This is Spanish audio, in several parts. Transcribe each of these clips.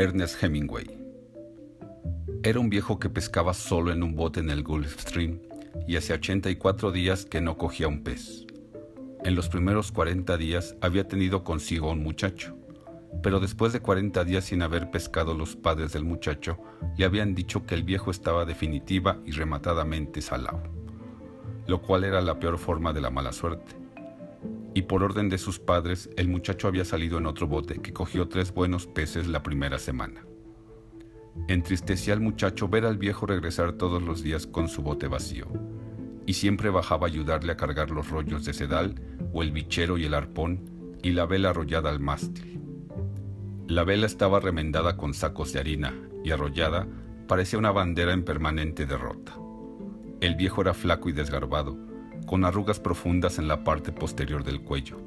Ernest Hemingway. Era un viejo que pescaba solo en un bote en el Gulf Stream y hacía 84 días que no cogía un pez. En los primeros 40 días había tenido consigo un muchacho, pero después de 40 días sin haber pescado los padres del muchacho, le habían dicho que el viejo estaba definitiva y rematadamente salado, lo cual era la peor forma de la mala suerte y por orden de sus padres el muchacho había salido en otro bote que cogió tres buenos peces la primera semana. Entristecía al muchacho ver al viejo regresar todos los días con su bote vacío, y siempre bajaba a ayudarle a cargar los rollos de sedal o el bichero y el arpón y la vela arrollada al mástil. La vela estaba remendada con sacos de harina y arrollada parecía una bandera en permanente derrota. El viejo era flaco y desgarbado, con arrugas profundas en la parte posterior del cuello.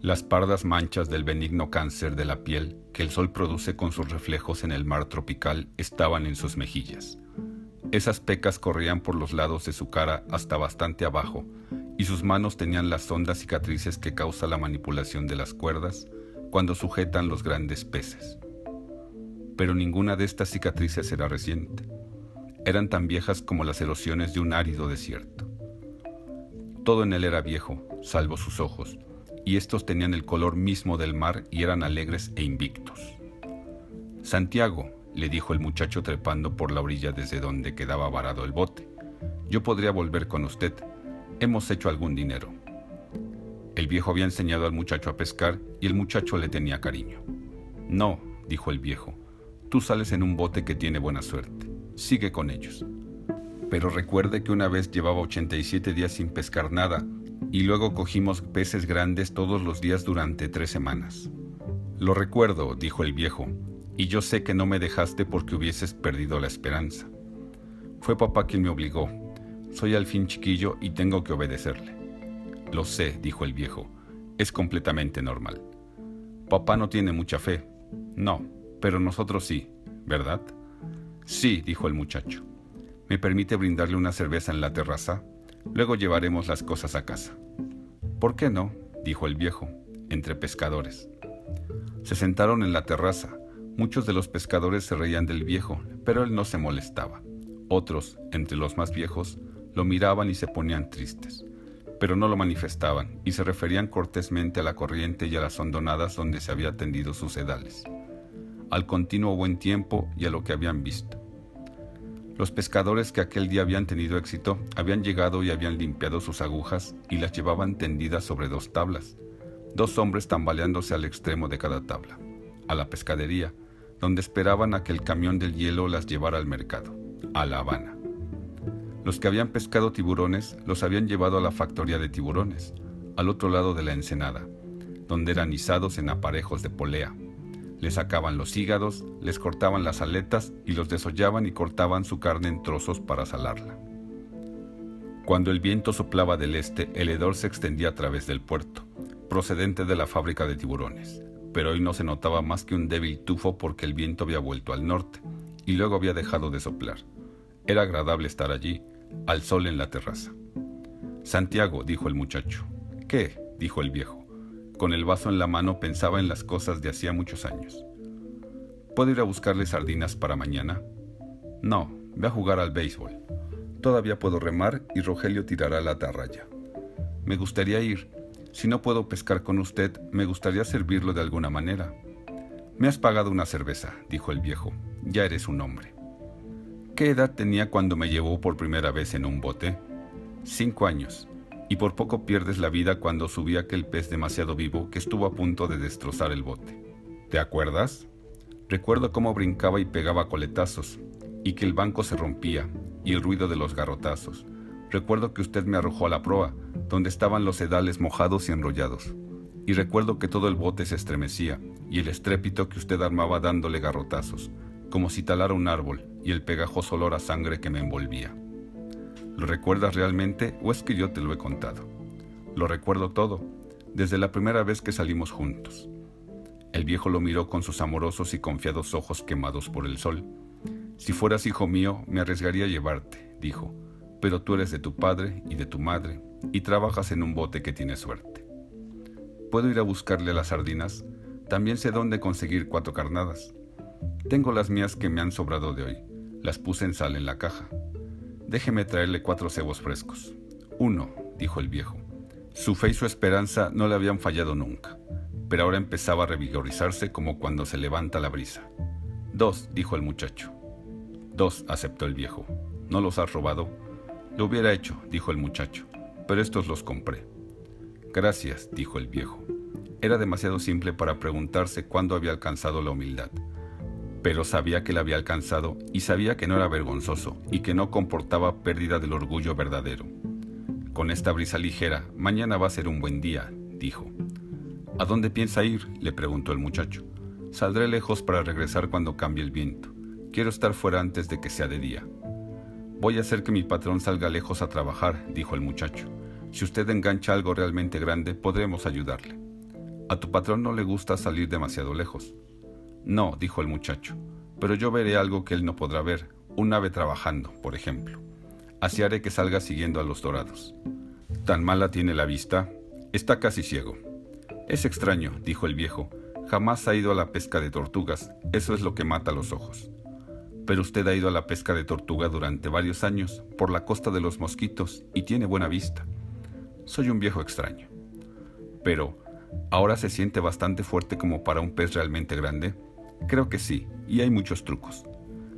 Las pardas manchas del benigno cáncer de la piel que el sol produce con sus reflejos en el mar tropical estaban en sus mejillas. Esas pecas corrían por los lados de su cara hasta bastante abajo, y sus manos tenían las hondas cicatrices que causa la manipulación de las cuerdas cuando sujetan los grandes peces. Pero ninguna de estas cicatrices era reciente. Eran tan viejas como las erosiones de un árido desierto. Todo en él era viejo, salvo sus ojos, y estos tenían el color mismo del mar y eran alegres e invictos. Santiago, le dijo el muchacho trepando por la orilla desde donde quedaba varado el bote, yo podría volver con usted. Hemos hecho algún dinero. El viejo había enseñado al muchacho a pescar y el muchacho le tenía cariño. No, dijo el viejo, tú sales en un bote que tiene buena suerte. Sigue con ellos pero recuerde que una vez llevaba 87 días sin pescar nada y luego cogimos peces grandes todos los días durante tres semanas. Lo recuerdo, dijo el viejo, y yo sé que no me dejaste porque hubieses perdido la esperanza. Fue papá quien me obligó. Soy al fin chiquillo y tengo que obedecerle. Lo sé, dijo el viejo. Es completamente normal. Papá no tiene mucha fe. No, pero nosotros sí, ¿verdad? Sí, dijo el muchacho. ¿Me permite brindarle una cerveza en la terraza? Luego llevaremos las cosas a casa. ¿Por qué no? dijo el viejo, entre pescadores. Se sentaron en la terraza. Muchos de los pescadores se reían del viejo, pero él no se molestaba. Otros, entre los más viejos, lo miraban y se ponían tristes, pero no lo manifestaban y se referían cortésmente a la corriente y a las hondonadas donde se había tendido sus sedales, al continuo buen tiempo y a lo que habían visto. Los pescadores que aquel día habían tenido éxito habían llegado y habían limpiado sus agujas y las llevaban tendidas sobre dos tablas, dos hombres tambaleándose al extremo de cada tabla, a la pescadería, donde esperaban a que el camión del hielo las llevara al mercado, a La Habana. Los que habían pescado tiburones los habían llevado a la factoría de tiburones, al otro lado de la ensenada, donde eran izados en aparejos de polea, les sacaban los hígados, les cortaban las aletas y los desollaban y cortaban su carne en trozos para salarla. Cuando el viento soplaba del este, el hedor se extendía a través del puerto, procedente de la fábrica de tiburones, pero hoy no se notaba más que un débil tufo porque el viento había vuelto al norte y luego había dejado de soplar. Era agradable estar allí, al sol en la terraza. Santiago, dijo el muchacho. ¿Qué? dijo el viejo. Con el vaso en la mano pensaba en las cosas de hacía muchos años. ¿Puedo ir a buscarle sardinas para mañana? No, ve a jugar al béisbol. Todavía puedo remar y Rogelio tirará la atarraya. Me gustaría ir. Si no puedo pescar con usted, me gustaría servirlo de alguna manera. Me has pagado una cerveza, dijo el viejo. Ya eres un hombre. ¿Qué edad tenía cuando me llevó por primera vez en un bote? Cinco años y por poco pierdes la vida cuando subí aquel pez demasiado vivo que estuvo a punto de destrozar el bote. ¿Te acuerdas? Recuerdo cómo brincaba y pegaba coletazos, y que el banco se rompía, y el ruido de los garrotazos. Recuerdo que usted me arrojó a la proa, donde estaban los sedales mojados y enrollados. Y recuerdo que todo el bote se estremecía, y el estrépito que usted armaba dándole garrotazos, como si talara un árbol, y el pegajoso olor a sangre que me envolvía. ¿Lo recuerdas realmente o es que yo te lo he contado? Lo recuerdo todo, desde la primera vez que salimos juntos. El viejo lo miró con sus amorosos y confiados ojos quemados por el sol. Si fueras hijo mío, me arriesgaría a llevarte, dijo, pero tú eres de tu padre y de tu madre, y trabajas en un bote que tiene suerte. ¿Puedo ir a buscarle las sardinas? También sé dónde conseguir cuatro carnadas. Tengo las mías que me han sobrado de hoy. Las puse en sal en la caja. Déjeme traerle cuatro cebos frescos. Uno, dijo el viejo. Su fe y su esperanza no le habían fallado nunca, pero ahora empezaba a revigorizarse como cuando se levanta la brisa. Dos, dijo el muchacho. Dos, aceptó el viejo. ¿No los has robado? Lo hubiera hecho, dijo el muchacho, pero estos los compré. Gracias, dijo el viejo. Era demasiado simple para preguntarse cuándo había alcanzado la humildad, pero sabía que la había alcanzado y sabía que no era vergonzoso y que no comportaba pérdida del orgullo verdadero. Con esta brisa ligera, mañana va a ser un buen día, dijo. ¿A dónde piensa ir? le preguntó el muchacho. Saldré lejos para regresar cuando cambie el viento. Quiero estar fuera antes de que sea de día. Voy a hacer que mi patrón salga lejos a trabajar, dijo el muchacho. Si usted engancha algo realmente grande, podremos ayudarle. A tu patrón no le gusta salir demasiado lejos. No, dijo el muchacho, pero yo veré algo que él no podrá ver, un ave trabajando, por ejemplo. Así haré que salga siguiendo a los dorados. ¿Tan mala tiene la vista? Está casi ciego. Es extraño, dijo el viejo. Jamás ha ido a la pesca de tortugas. Eso es lo que mata los ojos. Pero usted ha ido a la pesca de tortuga durante varios años, por la costa de los mosquitos, y tiene buena vista. Soy un viejo extraño. Pero, ¿ahora se siente bastante fuerte como para un pez realmente grande? Creo que sí, y hay muchos trucos.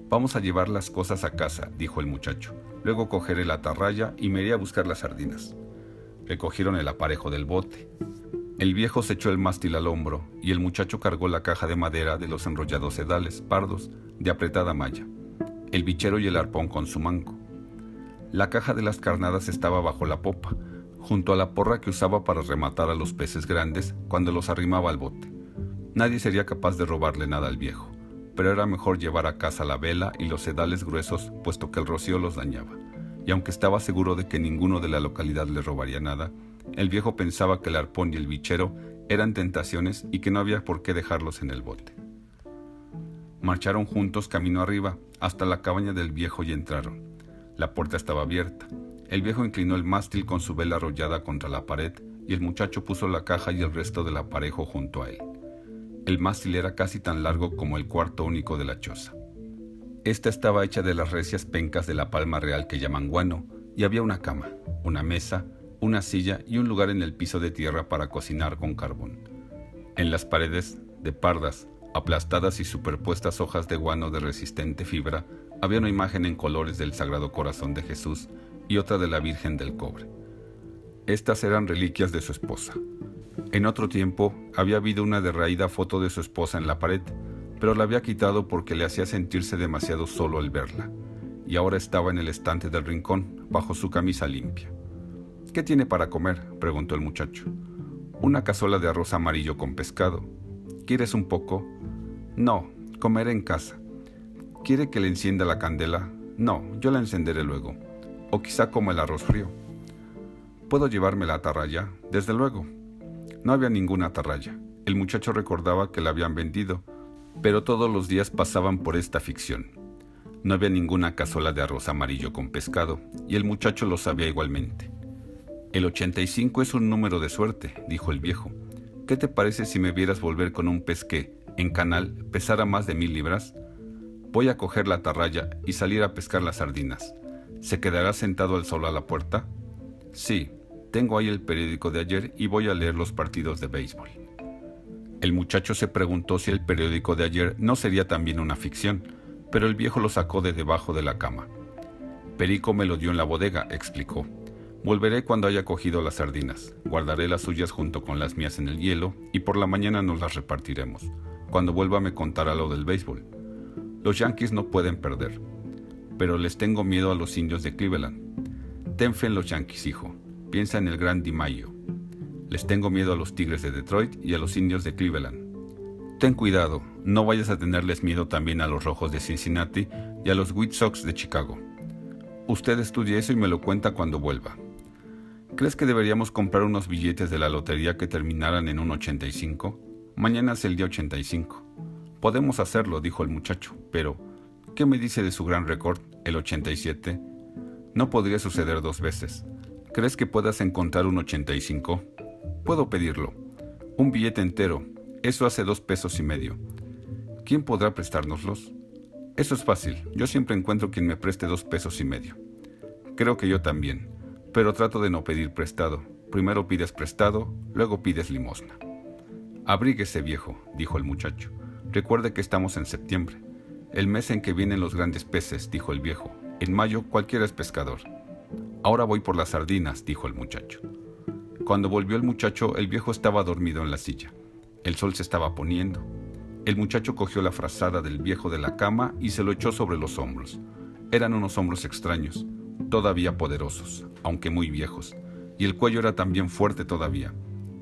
Vamos a llevar las cosas a casa, dijo el muchacho. Luego cogeré la atarraya y me iré a buscar las sardinas. Recogieron el aparejo del bote. El viejo se echó el mástil al hombro y el muchacho cargó la caja de madera de los enrollados sedales pardos de apretada malla, el bichero y el arpón con su manco. La caja de las carnadas estaba bajo la popa, junto a la porra que usaba para rematar a los peces grandes cuando los arrimaba al bote. Nadie sería capaz de robarle nada al viejo pero era mejor llevar a casa la vela y los sedales gruesos, puesto que el rocío los dañaba. Y aunque estaba seguro de que ninguno de la localidad le robaría nada, el viejo pensaba que el arpón y el bichero eran tentaciones y que no había por qué dejarlos en el bote. Marcharon juntos camino arriba hasta la cabaña del viejo y entraron. La puerta estaba abierta. El viejo inclinó el mástil con su vela arrollada contra la pared y el muchacho puso la caja y el resto del aparejo junto a él. El mástil era casi tan largo como el cuarto único de la choza. Esta estaba hecha de las recias pencas de la palma real que llaman guano, y había una cama, una mesa, una silla y un lugar en el piso de tierra para cocinar con carbón. En las paredes, de pardas, aplastadas y superpuestas hojas de guano de resistente fibra, había una imagen en colores del Sagrado Corazón de Jesús y otra de la Virgen del Cobre. Estas eran reliquias de su esposa. En otro tiempo había habido una derraída foto de su esposa en la pared, pero la había quitado porque le hacía sentirse demasiado solo al verla, y ahora estaba en el estante del rincón, bajo su camisa limpia. ¿Qué tiene para comer? preguntó el muchacho. Una cazuela de arroz amarillo con pescado. ¿Quieres un poco? No, comeré en casa. ¿Quiere que le encienda la candela? No, yo la encenderé luego. O quizá como el arroz frío. ¿Puedo llevarme la atarraya? Desde luego. No había ninguna atarraya. El muchacho recordaba que la habían vendido, pero todos los días pasaban por esta ficción. No había ninguna cazuela de arroz amarillo con pescado, y el muchacho lo sabía igualmente. El 85 es un número de suerte, dijo el viejo. ¿Qué te parece si me vieras volver con un pez que, en canal, pesara más de mil libras? Voy a coger la atarraya y salir a pescar las sardinas. ¿Se quedará sentado al sol a la puerta? Sí, tengo ahí el periódico de ayer y voy a leer los partidos de béisbol. El muchacho se preguntó si el periódico de ayer no sería también una ficción, pero el viejo lo sacó de debajo de la cama. Perico me lo dio en la bodega, explicó. Volveré cuando haya cogido las sardinas, guardaré las suyas junto con las mías en el hielo y por la mañana nos las repartiremos. Cuando vuelva me contará lo del béisbol. Los Yankees no pueden perder, pero les tengo miedo a los indios de Cleveland. Ten fe en los Yankees, hijo. Piensa en el Gran Mayo. Les tengo miedo a los Tigres de Detroit y a los Indios de Cleveland. Ten cuidado, no vayas a tenerles miedo también a los Rojos de Cincinnati y a los White Sox de Chicago. Usted estudie eso y me lo cuenta cuando vuelva. ¿Crees que deberíamos comprar unos billetes de la lotería que terminaran en un 85? Mañana es el día 85. Podemos hacerlo, dijo el muchacho, pero ¿qué me dice de su gran récord, el 87? No podría suceder dos veces. ¿Crees que puedas encontrar un 85? Puedo pedirlo. Un billete entero. Eso hace dos pesos y medio. ¿Quién podrá prestárnoslos? Eso es fácil. Yo siempre encuentro quien me preste dos pesos y medio. Creo que yo también, pero trato de no pedir prestado. Primero pides prestado, luego pides limosna. Abríguese, viejo, dijo el muchacho. Recuerde que estamos en septiembre, el mes en que vienen los grandes peces, dijo el viejo. En mayo cualquiera es pescador. Ahora voy por las sardinas, dijo el muchacho. Cuando volvió el muchacho, el viejo estaba dormido en la silla. El sol se estaba poniendo. El muchacho cogió la frazada del viejo de la cama y se lo echó sobre los hombros. Eran unos hombros extraños, todavía poderosos, aunque muy viejos, y el cuello era también fuerte todavía,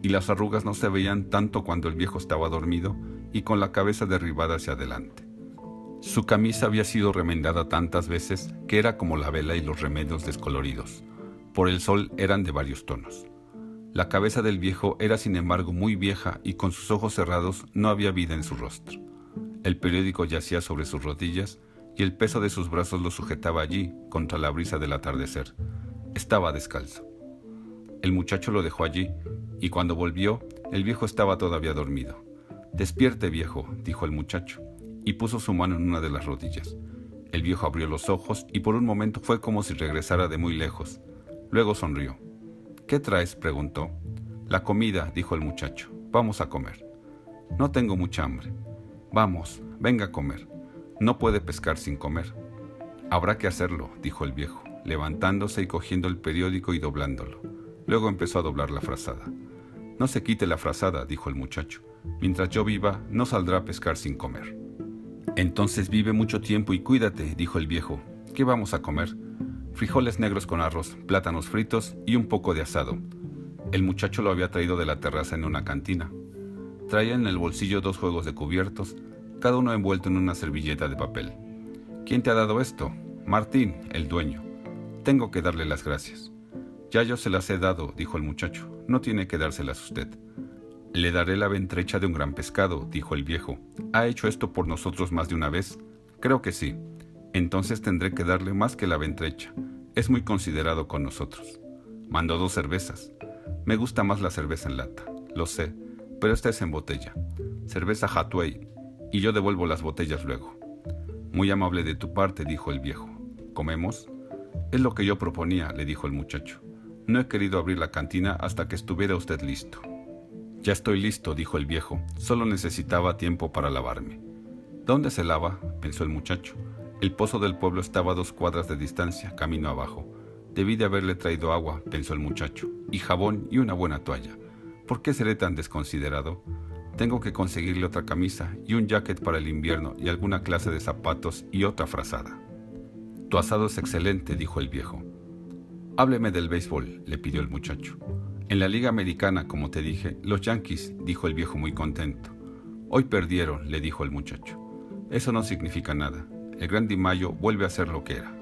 y las arrugas no se veían tanto cuando el viejo estaba dormido y con la cabeza derribada hacia adelante. Su camisa había sido remendada tantas veces que era como la vela y los remedios descoloridos. Por el sol eran de varios tonos. La cabeza del viejo era sin embargo muy vieja y con sus ojos cerrados no había vida en su rostro. El periódico yacía sobre sus rodillas y el peso de sus brazos lo sujetaba allí contra la brisa del atardecer. Estaba descalzo. El muchacho lo dejó allí y cuando volvió, el viejo estaba todavía dormido. Despierte, viejo, dijo el muchacho, y puso su mano en una de las rodillas. El viejo abrió los ojos y por un momento fue como si regresara de muy lejos. Luego sonrió. ¿Qué traes? preguntó. La comida, dijo el muchacho. Vamos a comer. No tengo mucha hambre. Vamos, venga a comer. No puede pescar sin comer. Habrá que hacerlo, dijo el viejo, levantándose y cogiendo el periódico y doblándolo. Luego empezó a doblar la frazada. No se quite la frazada, dijo el muchacho. Mientras yo viva, no saldrá a pescar sin comer. Entonces vive mucho tiempo y cuídate, dijo el viejo. ¿Qué vamos a comer? Frijoles negros con arroz, plátanos fritos y un poco de asado. El muchacho lo había traído de la terraza en una cantina. Traía en el bolsillo dos juegos de cubiertos, cada uno envuelto en una servilleta de papel. ¿Quién te ha dado esto? Martín, el dueño. Tengo que darle las gracias. Ya yo se las he dado, dijo el muchacho. No tiene que dárselas usted. Le daré la ventrecha de un gran pescado, dijo el viejo. ¿Ha hecho esto por nosotros más de una vez? Creo que sí. Entonces tendré que darle más que la ventrecha. Es muy considerado con nosotros. Mandó dos cervezas. Me gusta más la cerveza en lata, lo sé, pero esta es en botella. Cerveza Hatway, y yo devuelvo las botellas luego. Muy amable de tu parte, dijo el viejo. ¿Comemos? Es lo que yo proponía, le dijo el muchacho. No he querido abrir la cantina hasta que estuviera usted listo. Ya estoy listo, dijo el viejo. Solo necesitaba tiempo para lavarme. ¿Dónde se lava? pensó el muchacho. El pozo del pueblo estaba a dos cuadras de distancia, camino abajo. Debí de haberle traído agua, pensó el muchacho, y jabón y una buena toalla. ¿Por qué seré tan desconsiderado? Tengo que conseguirle otra camisa y un jacket para el invierno y alguna clase de zapatos y otra frazada. Tu asado es excelente, dijo el viejo. Hábleme del béisbol, le pidió el muchacho. En la Liga Americana, como te dije, los Yankees, dijo el viejo muy contento. Hoy perdieron, le dijo el muchacho. Eso no significa nada. El Gran Mayo vuelve a ser lo que era.